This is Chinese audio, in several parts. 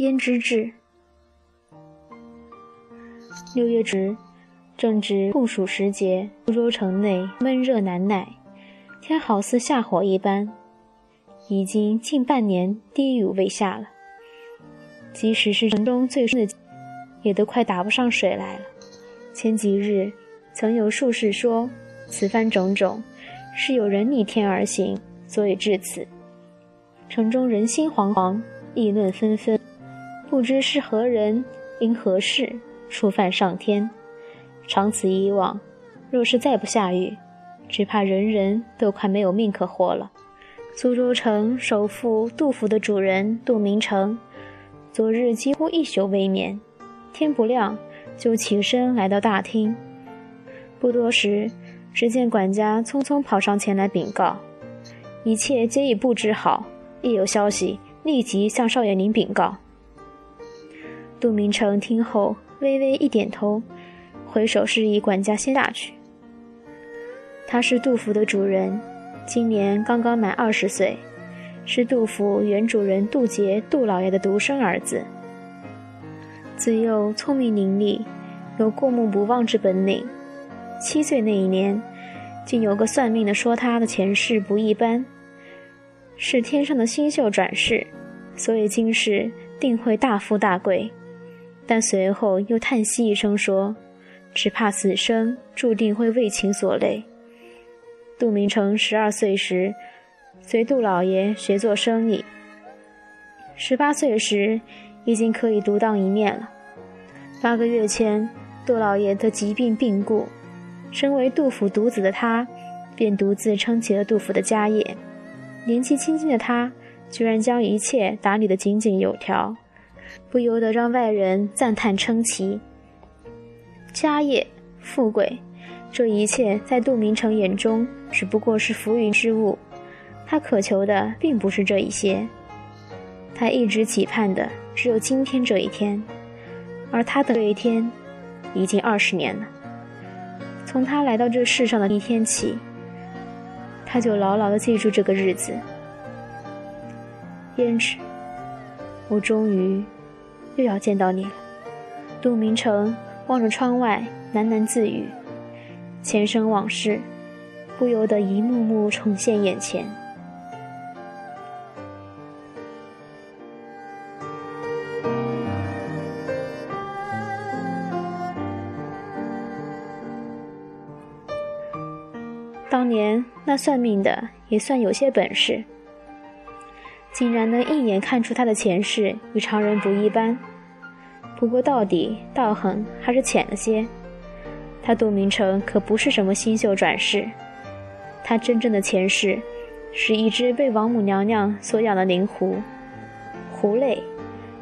胭脂痣。六月值，正值酷暑时节，苏州城内闷热难耐，天好似下火一般，已经近半年滴雨未下了。即使是城中最深的，也都快打不上水来了。前几日，曾有术士说，此番种种，是有人逆天而行，所以至此。城中人心惶惶，议论纷纷，不知是何人因何事触犯上天。长此以往，若是再不下雨，只怕人人都快没有命可活了。苏州城首富杜甫的主人杜明成，昨日几乎一宿未眠，天不亮就起身来到大厅。不多时，只见管家匆匆跑上前来禀告，一切皆已布置好。一有消息，立即向少爷您禀告。杜明诚听后微微一点头，挥手示意管家先下去。他是杜甫的主人，今年刚刚满二十岁，是杜甫原主人杜杰杜老爷的独生儿子。自幼聪明伶俐，有过目不忘之本领。七岁那一年，竟有个算命的说他的前世不一般。是天上的星宿转世，所以今世定会大富大贵。但随后又叹息一声说：“只怕此生注定会为情所累。”杜明诚十二岁时，随杜老爷学做生意；十八岁时，已经可以独当一面了。八个月前，杜老爷得疾病病故，身为杜甫独子的他，便独自撑起了杜甫的家业。年纪轻轻的他，居然将一切打理得井井有条，不由得让外人赞叹称奇。家业、富贵，这一切在杜明诚眼中只不过是浮云之物。他渴求的并不是这一些，他一直期盼的只有今天这一天，而他的这一天，已经二十年了。从他来到这世上的一天起。他就牢牢地记住这个日子。胭脂，我终于又要见到你了。杜明成望着窗外，喃喃自语，前生往事不由得一幕幕重现眼前。当年那算命的也算有些本事，竟然能一眼看出他的前世与常人不一般。不过到底道行还是浅了些。他杜明诚可不是什么星宿转世，他真正的前世是一只被王母娘娘所养的灵狐。狐类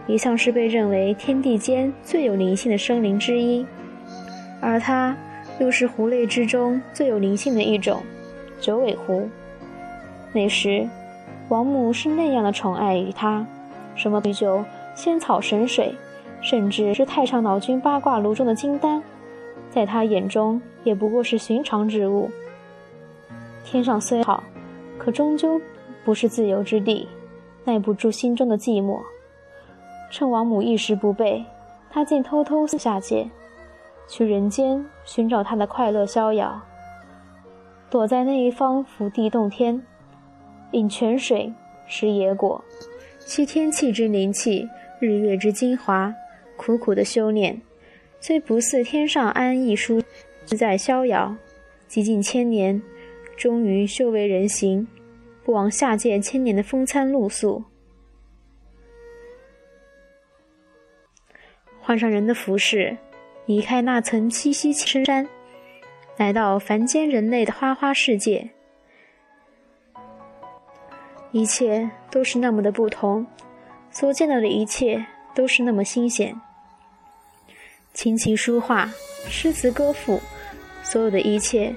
一向是被认为天地间最有灵性的生灵之一，而他。又是狐类之中最有灵性的一种，九尾狐。那时，王母是那样的宠爱于他，什么啤酒、仙草、神水，甚至是太上老君八卦炉中的金丹，在他眼中也不过是寻常之物。天上虽好，可终究不是自由之地，耐不住心中的寂寞。趁王母一时不备，他竟偷偷下界。去人间寻找他的快乐逍遥，躲在那一方福地洞天，饮泉水，食野果，吸天气之灵气，日月之精华，苦苦的修炼，虽不似天上安逸舒自在逍遥，几近千年，终于修为人形，不枉下界千年的风餐露宿，换上人的服饰。离开那层栖息深山，来到凡间人类的花花世界，一切都是那么的不同，所见到的一切都是那么新鲜。琴棋书画、诗词歌赋，所有的一切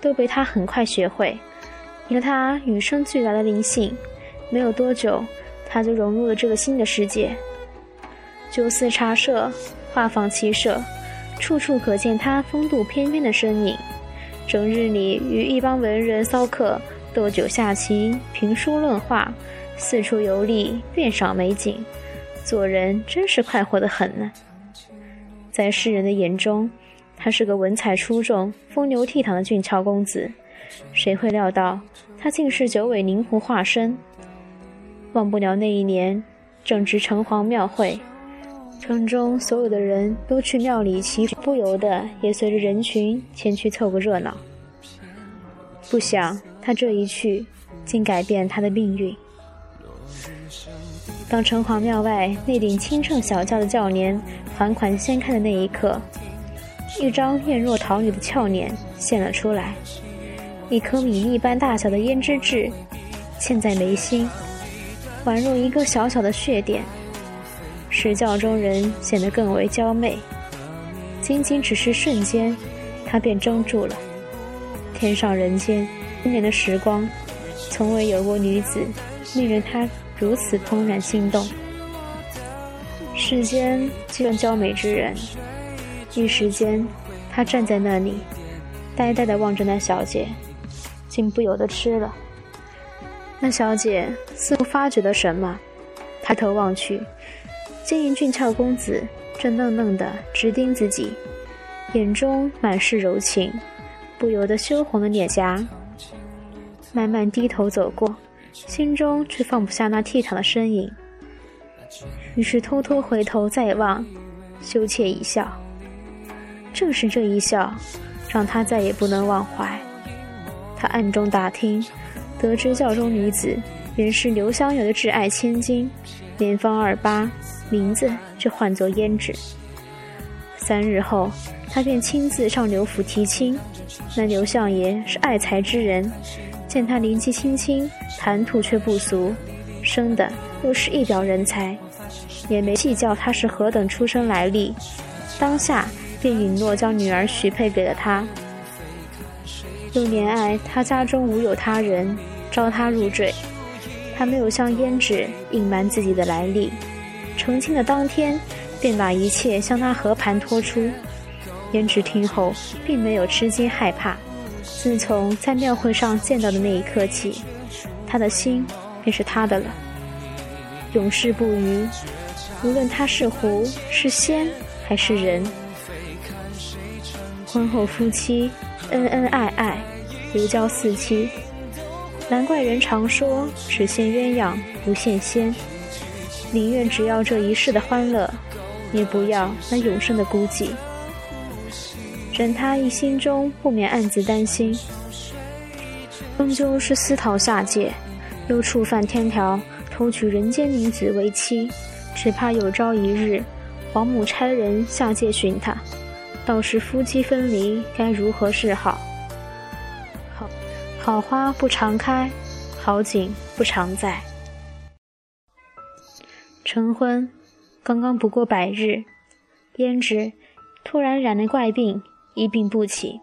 都被他很快学会。以他与生俱来的灵性，没有多久，他就融入了这个新的世界。酒肆茶社，画舫骑射。处处可见他风度翩翩的身影，整日里与一帮文人骚客斗酒下棋、评书论画，四处游历，遍赏美景，做人真是快活的很呢。在世人的眼中，他是个文采出众、风流倜傥的俊俏公子。谁会料到，他竟是九尾灵狐化身？忘不了那一年，正值城隍庙会，城中所有的人都去庙里祈福，不由得也随着人群前去凑个热闹。不想他这一去，竟改变他的命运。当城隍庙外那顶清澈小轿的轿帘缓缓掀开的那一刻，一张艳若桃女的俏脸现了出来，一颗米粒般大小的胭脂痣嵌在眉心。宛若一个小小的血点，使轿中人显得更为娇媚。仅仅只是瞬间，他便怔住了。天上人间，千年的时光，从未有过女子令人他如此怦然心动。世间既然娇美之人，一时间，他站在那里，呆呆地望着那小姐，竟不由得痴了。那小姐似乎发觉了什么，抬头望去，见一俊俏公子正愣愣地直盯自己，眼中满是柔情，不由得羞红了脸颊。慢慢低头走过，心中却放不下那倜傥的身影，于是偷偷回头再望，羞怯一笑。正是这一笑，让他再也不能忘怀。他暗中打听。得知教中女子原是刘香友的挚爱千金，年方二八，名字却唤作胭脂。三日后，他便亲自上刘府提亲。那刘相爷是爱才之人，见他年纪轻轻，谈吐却不俗，生的又是一表人才，也没计较他是何等出身来历，当下便允诺将女儿许配给了他。又怜爱他家中无有他人。招他入赘，他没有向胭脂隐瞒自己的来历。成亲的当天，便把一切向他和盘托出。胭脂听后，并没有吃惊害怕。自从在庙会上见到的那一刻起，他的心便是他的了，永世不渝。无论他是狐是仙还是人，婚后夫妻恩恩爱爱，如胶似漆。难怪人常说只羡鸳鸯不羡仙，宁愿只要这一世的欢乐，也不要那永生的孤寂。任他一心中不免暗自担心，终究是私逃下界，又触犯天条，偷取人间女子为妻，只怕有朝一日，皇母差人下界寻他，到时夫妻分离，该如何是好好？好花不常开，好景不常在。成婚刚刚不过百日，胭脂突然染了怪病，一病不起。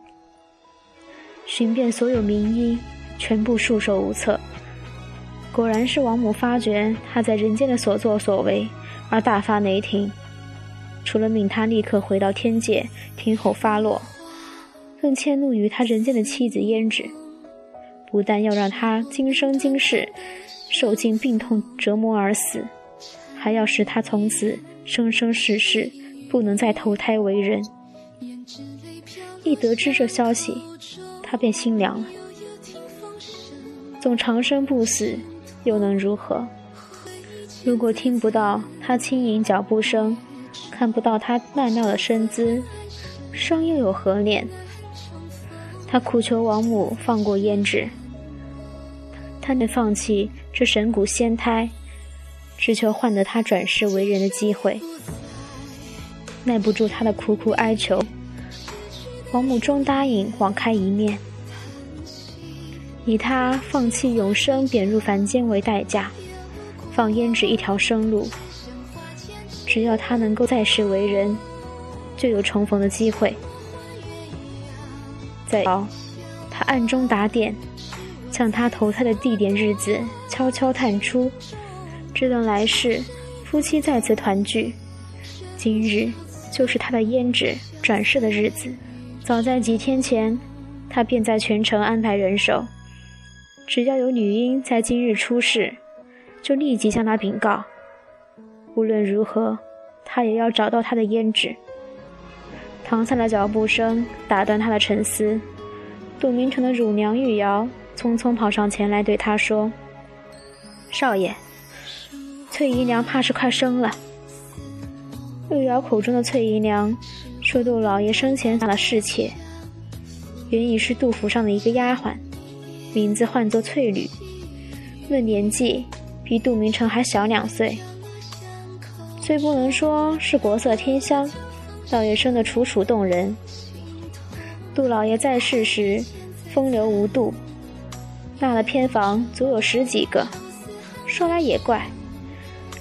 寻遍所有名医，全部束手无策。果然是王母发觉他在人间的所作所为，而大发雷霆，除了命他立刻回到天界听候发落，更迁怒于他人间的妻子胭脂。不但要让他今生今世受尽病痛折磨而死，还要使他从此生生世世不能再投胎为人。一得知这消息，他便心凉了。纵长生不死，又能如何？如果听不到他轻盈脚步声，看不到他曼妙的身姿，生又有何念？他苦求王母放过胭脂，他能放弃这神骨仙胎，只求换得他转世为人的机会。耐不住他的苦苦哀求，王母终答应网开一面，以他放弃永生贬入凡间为代价，放胭脂一条生路。只要他能够再世为人，就有重逢的机会。在他暗中打点，向他投胎的地点、日子悄悄探出，只等来世夫妻再次团聚。今日就是他的胭脂转世的日子。早在几天前，他便在全城安排人手，只要有女婴在今日出世，就立即向他禀告。无论如何，他也要找到他的胭脂。唐三的脚步声打断他的沉思。杜明成的乳娘玉瑶匆匆跑上前来，对他说：“少爷，翠姨娘怕是快生了。”玉瑶口中的翠姨娘，说杜老爷生前下了侍妾，原已是杜府上的一个丫鬟，名字唤作翠缕。论年纪，比杜明成还小两岁。虽不能说是国色天香，倒也生得楚楚动人。杜老爷在世时，风流无度，纳了偏房足有十几个。说来也怪，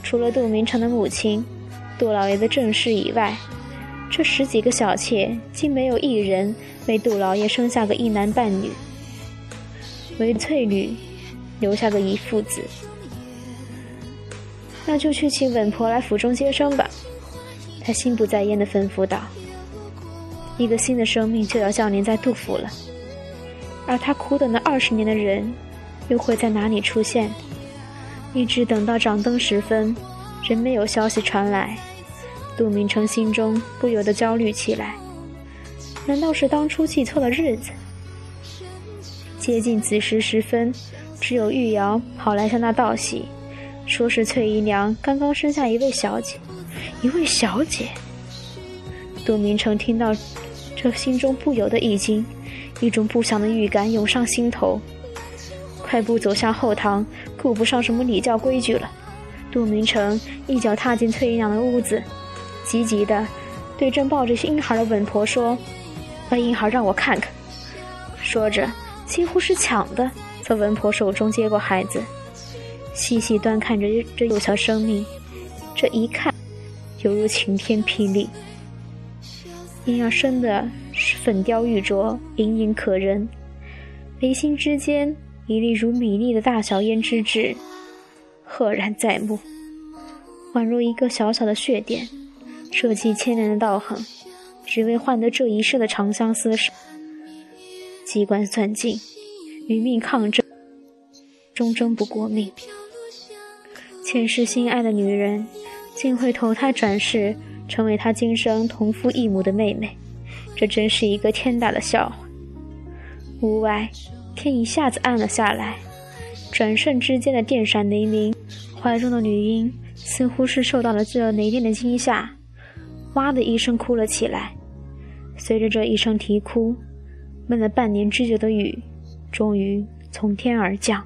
除了杜明成的母亲，杜老爷的正室以外，这十几个小妾竟没有一人为杜老爷生下个一男半女，唯翠缕留下个一父子。那就去请稳婆来府中接生吧，他心不在焉地吩咐道：“一个新的生命就要降临在杜府了，而他苦等了二十年的人，又会在哪里出现？一直等到掌灯时分，仍没有消息传来，杜明成心中不由得焦虑起来。难道是当初记错了日子？接近子时时分，只有玉瑶跑来向他道喜。”说是翠姨娘刚刚生下一位小姐，一位小姐。杜明成听到，这心中不由得一惊，一种不祥的预感涌上心头，快步走向后堂，顾不上什么礼教规矩了。杜明成一脚踏进翠姨娘的屋子，急急地对正抱着婴孩的稳婆说：“把婴孩让我看看。”说着，几乎是抢的从稳婆手中接过孩子。细细端看着这幼小生命，这一看，犹如晴天霹雳。婴儿生的是粉雕玉琢，莹莹可人，眉心之间一粒如米粒的大小胭脂痣，赫然在目，宛如一个小小的血点，设计千年的道行，只为换得这一世的长相厮守。机关算尽，与命抗争，终争不过命。前世心爱的女人，竟会投胎转世，成为他今生同父异母的妹妹，这真是一个天大的笑话。屋外，天一下子暗了下来，转瞬之间的电闪雷鸣，怀中的女婴似乎是受到了这雷电的惊吓，哇的一声哭了起来。随着这一声啼哭，闷了半年之久的雨，终于从天而降。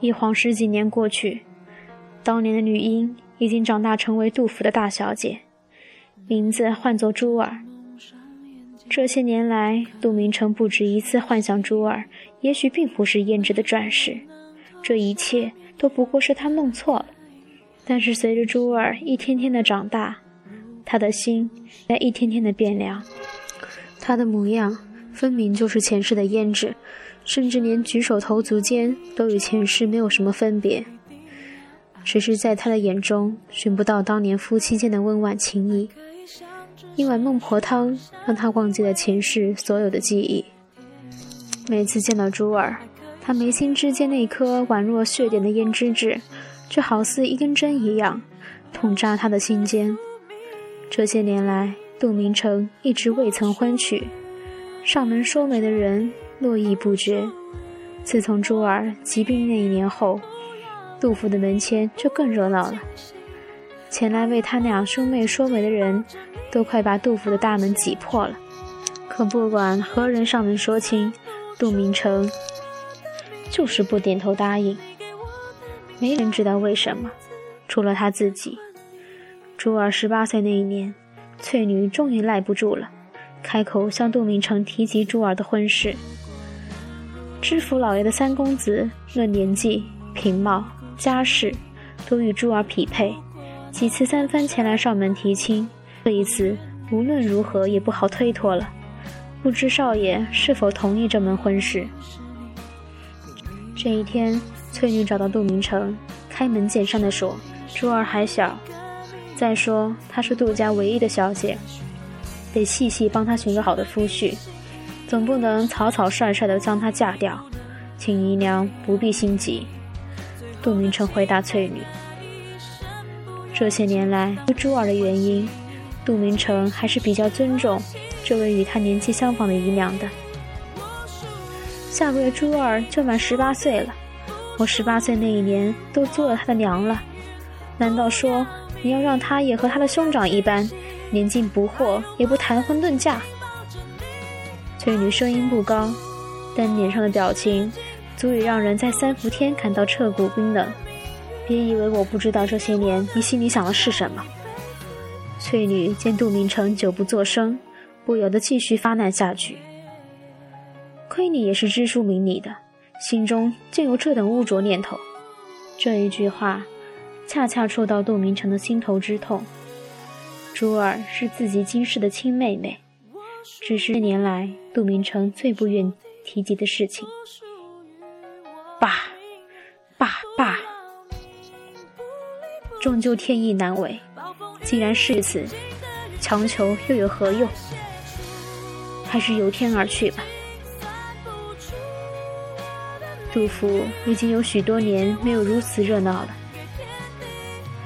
一晃十几年过去，当年的女婴已经长大，成为杜甫的大小姐，名字唤作珠儿。这些年来，杜明成不止一次幻想珠儿，也许并不是胭脂的转世，这一切都不过是他弄错了。但是随着珠儿一天天的长大，他的心在一天天的变凉，他的模样分明就是前世的胭脂。甚至连举手投足间都与前世没有什么分别，只是在他的眼中寻不到当年夫妻间的温婉情谊。一碗孟婆汤让他忘记了前世所有的记忆。每次见到珠儿，他眉心之间那颗宛若血点的胭脂痣，就好似一根针一样，痛扎他的心间。这些年来，杜明成一直未曾婚娶，上门说媒的人。络绎不绝。自从珠儿疾病那一年后，杜甫的门前就更热闹了。前来为他俩兄妹说媒的人，都快把杜甫的大门挤破了。可不管何人上门说亲，杜明成就是不点头答应。没人知道为什么，除了他自己。珠儿十八岁那一年，翠女终于耐不住了，开口向杜明成提及珠儿的婚事。知府老爷的三公子，论年纪、品貌、家世，都与珠儿匹配。几次三番前来上门提亲，这一次无论如何也不好推脱了。不知少爷是否同意这门婚事？这一天，翠女找到杜明成，开门见山地说：“珠儿还小，再说她是杜家唯一的小姐，得细细帮她寻个好的夫婿，总不能草草率率的将她嫁掉。请姨娘不必心急。杜明成回答翠女：“这些年来，因珠儿的原因，杜明成还是比较尊重这位与他年纪相仿的姨娘的。下个月珠儿就满十八岁了，我十八岁那一年都做了她的娘了，难道说你要让她也和他的兄长一般，年近不惑也不谈婚论嫁？”翠女声音不高，但脸上的表情。足以让人在三伏天感到彻骨冰冷。别以为我不知道这些年你心里想的是什么。翠女见杜明成久不作声，不由得继续发难下去。亏你也是知书明理的，心中竟有这等污浊念头。这一句话，恰恰戳到杜明成的心头之痛。珠儿是自己今世的亲妹妹，只是年来杜明成最不愿提及的事情。爸，爸爸，终究天意难违。既然是此，强求又有何用？还是由天而去吧。杜甫已经有许多年没有如此热闹了。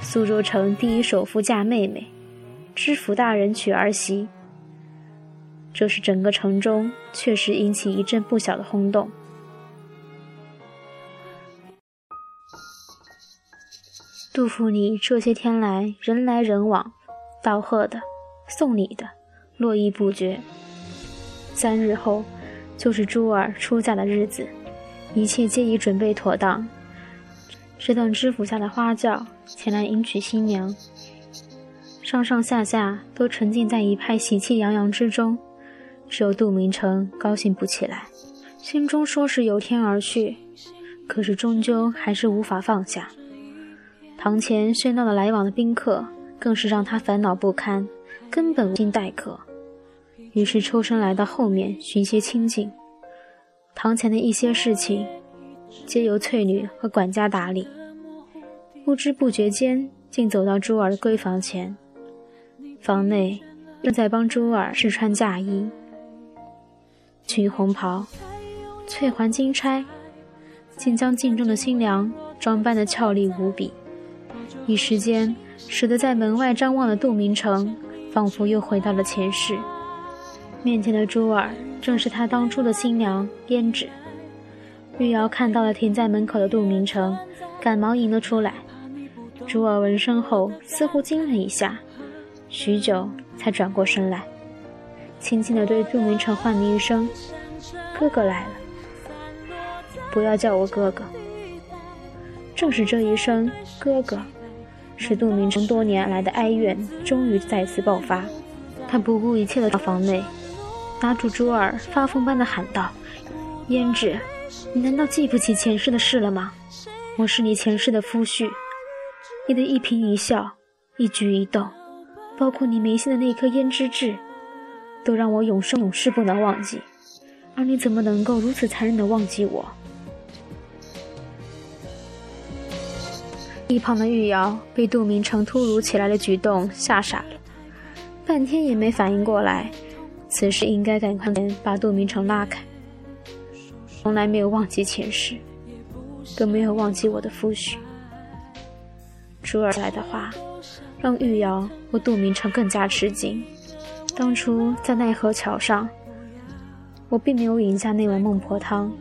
苏州城第一首富嫁妹妹，知府大人娶儿媳，这是整个城中确实引起一阵不小的轰动。杜甫，你这些天来人来人往，道贺的、送礼的，络绎不绝。三日后就是珠儿出嫁的日子，一切皆已准备妥当。只等知府下的花轿前来迎娶新娘，上上下下都沉浸在一派喜气洋洋之中，只有杜明成高兴不起来，心中说是由天而去，可是终究还是无法放下。堂前喧闹的来往的宾客，更是让他烦恼不堪，根本无心待客。于是抽身来到后面寻些清静。堂前的一些事情，皆由翠女和管家打理。不知不觉间，竟走到珠儿的闺房前。房内正在帮珠儿试穿嫁衣，裙红袍，翠环金钗，竟将镜中的新娘装扮得俏丽无比。一时间，使得在门外张望的杜明成，仿佛又回到了前世。面前的珠儿，正是他当初的新娘胭脂。玉瑶看到了停在门口的杜明成，赶忙迎了出来。珠儿闻声后，似乎惊了一下，许久才转过身来，轻轻地对杜明成唤了一声：“哥哥来了。”不要叫我哥哥。正是这一声“哥哥”。使杜明成多年来的哀怨终于再次爆发，他不顾一切的到房内，拿住珠儿，发疯般的喊道：“胭脂，你难道记不起前世的事了吗？我是你前世的夫婿，你的一颦一笑、一举一动，包括你眉心的那颗胭脂痣，都让我永生永世不能忘记。而你怎么能够如此残忍的忘记我？”一旁的玉瑶被杜明成突如其来的举动吓傻了，半天也没反应过来，此时应该赶快把杜明成拉开。从来没有忘记前世，更没有忘记我的夫婿。珠儿来的话，让玉瑶和杜明成更加吃惊。当初在奈何桥上，我并没有饮下那碗孟婆汤。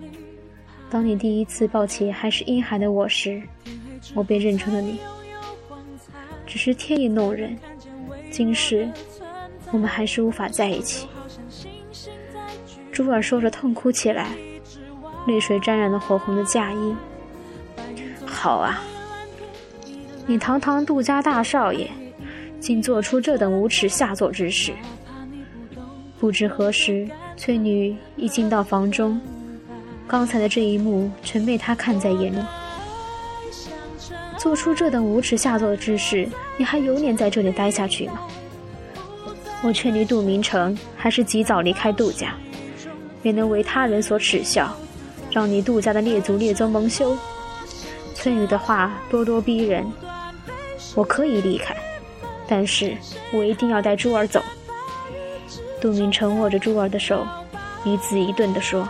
当你第一次抱起还是婴孩的我时。我便认出了你，只是天意弄人，今世我们还是无法在一起。珠儿说着痛哭起来，泪水沾染了火红的嫁衣。好啊，你堂堂杜家大少爷，竟做出这等无耻下作之事。不知何时，翠女已进到房中，刚才的这一幕全被她看在眼里。做出这等无耻下作之事，你还有脸在这里待下去吗？我劝你，杜明成还是及早离开杜家，免得为他人所耻笑，让你杜家的列祖列宗蒙羞。翠女的话咄咄逼人，我可以离开，但是我一定要带珠儿走。杜明成握着珠儿的手，一字一顿地说：“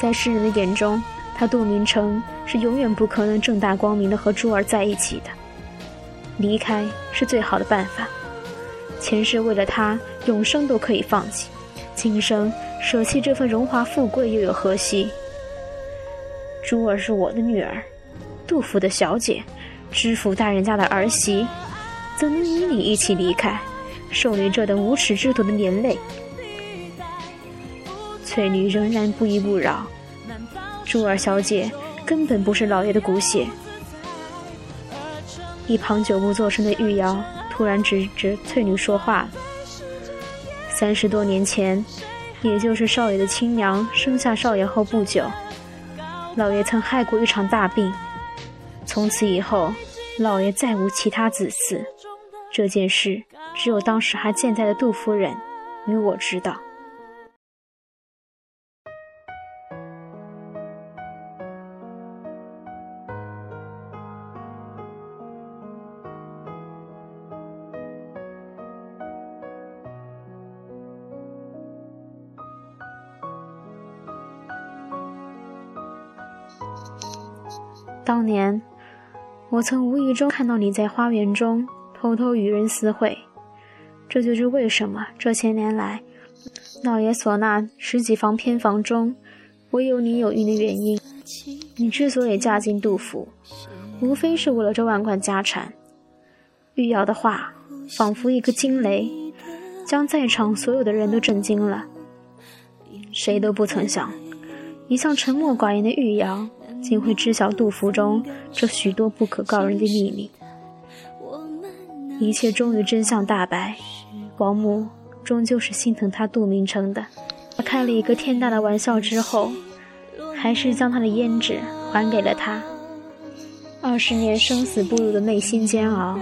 在世人的眼中，他杜明成是永远不可能正大光明的和珠儿在一起的。离开是最好的办法。前世为了他，永生都可以放弃；今生舍弃这份荣华富贵，又有何惜？珠儿是我的女儿，杜甫的小姐，知府大人家的儿媳。”怎能与你一起离开，受你这等无耻之徒的连累？翠女仍然不依不饶。珠儿小姐根本不是老爷的骨血。一旁久不作声的玉瑶突然指着翠女说话：“三十多年前，也就是少爷的亲娘生下少爷后不久，老爷曾害过一场大病，从此以后，老爷再无其他子嗣。”这件事只有当时还健在的杜夫人与我知道。当年，我曾无意中看到你在花园中。偷偷与人私会，这就是为什么这些年来，老爷所纳十几房偏房中，唯有你有孕的原因。你之所以嫁进杜府，无非是为了这万贯家产。玉瑶的话仿佛一颗惊雷，将在场所有的人都震惊了。谁都不曾想，一向沉默寡言的玉瑶，竟会知晓杜府中这许多不可告人的秘密。一切终于真相大白，王母终究是心疼他杜明成的。他开了一个天大的玩笑之后，还是将他的胭脂还给了他。二十年生死不辱的内心煎熬，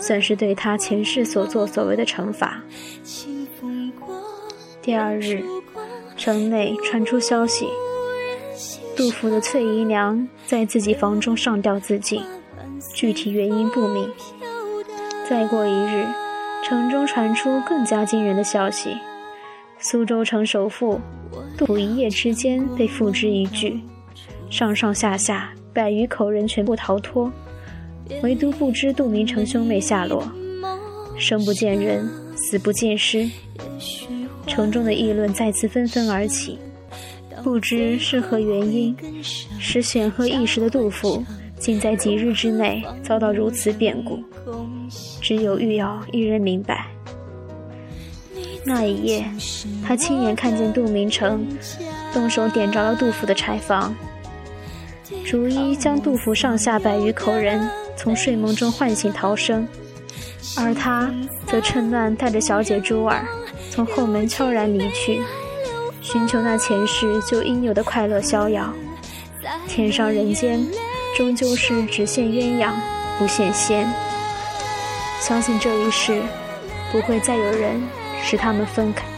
算是对他前世所作所为的惩罚。第二日，城内传出消息，杜甫的翠姨娘在自己房中上吊自尽，具体原因不明。再过一日，城中传出更加惊人的消息：苏州城首富杜甫一夜之间被付之一炬，上上下下百余口人全部逃脱，唯独不知杜明成兄妹下落。生不见人，死不见尸，城中的议论再次纷纷而起。不知是何原因，使显赫一时的杜甫，竟在几日之内遭到如此变故。只有玉瑶一人明白。那一夜，他亲眼看见杜明成动手点着了杜甫的柴房，逐一将杜甫上下百余口人从睡梦中唤醒逃生，而他则趁乱带着小姐珠儿从后门悄然离去，寻求那前世就应有的快乐逍遥。天上人间，终究是只羡鸳鸯，不羡仙。相信这一世，不会再有人使他们分开。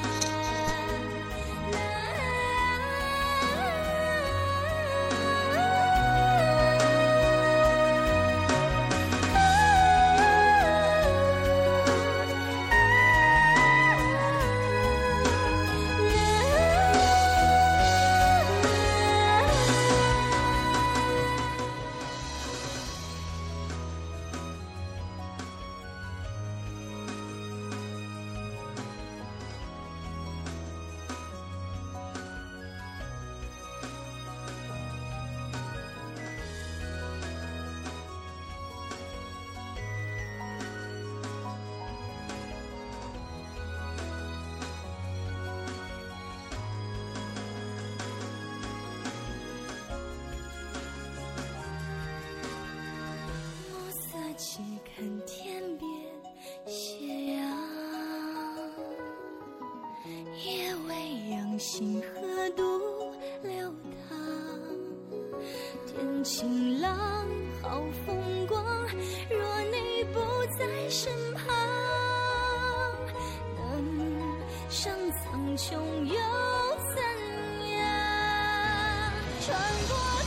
穷又怎样？穿过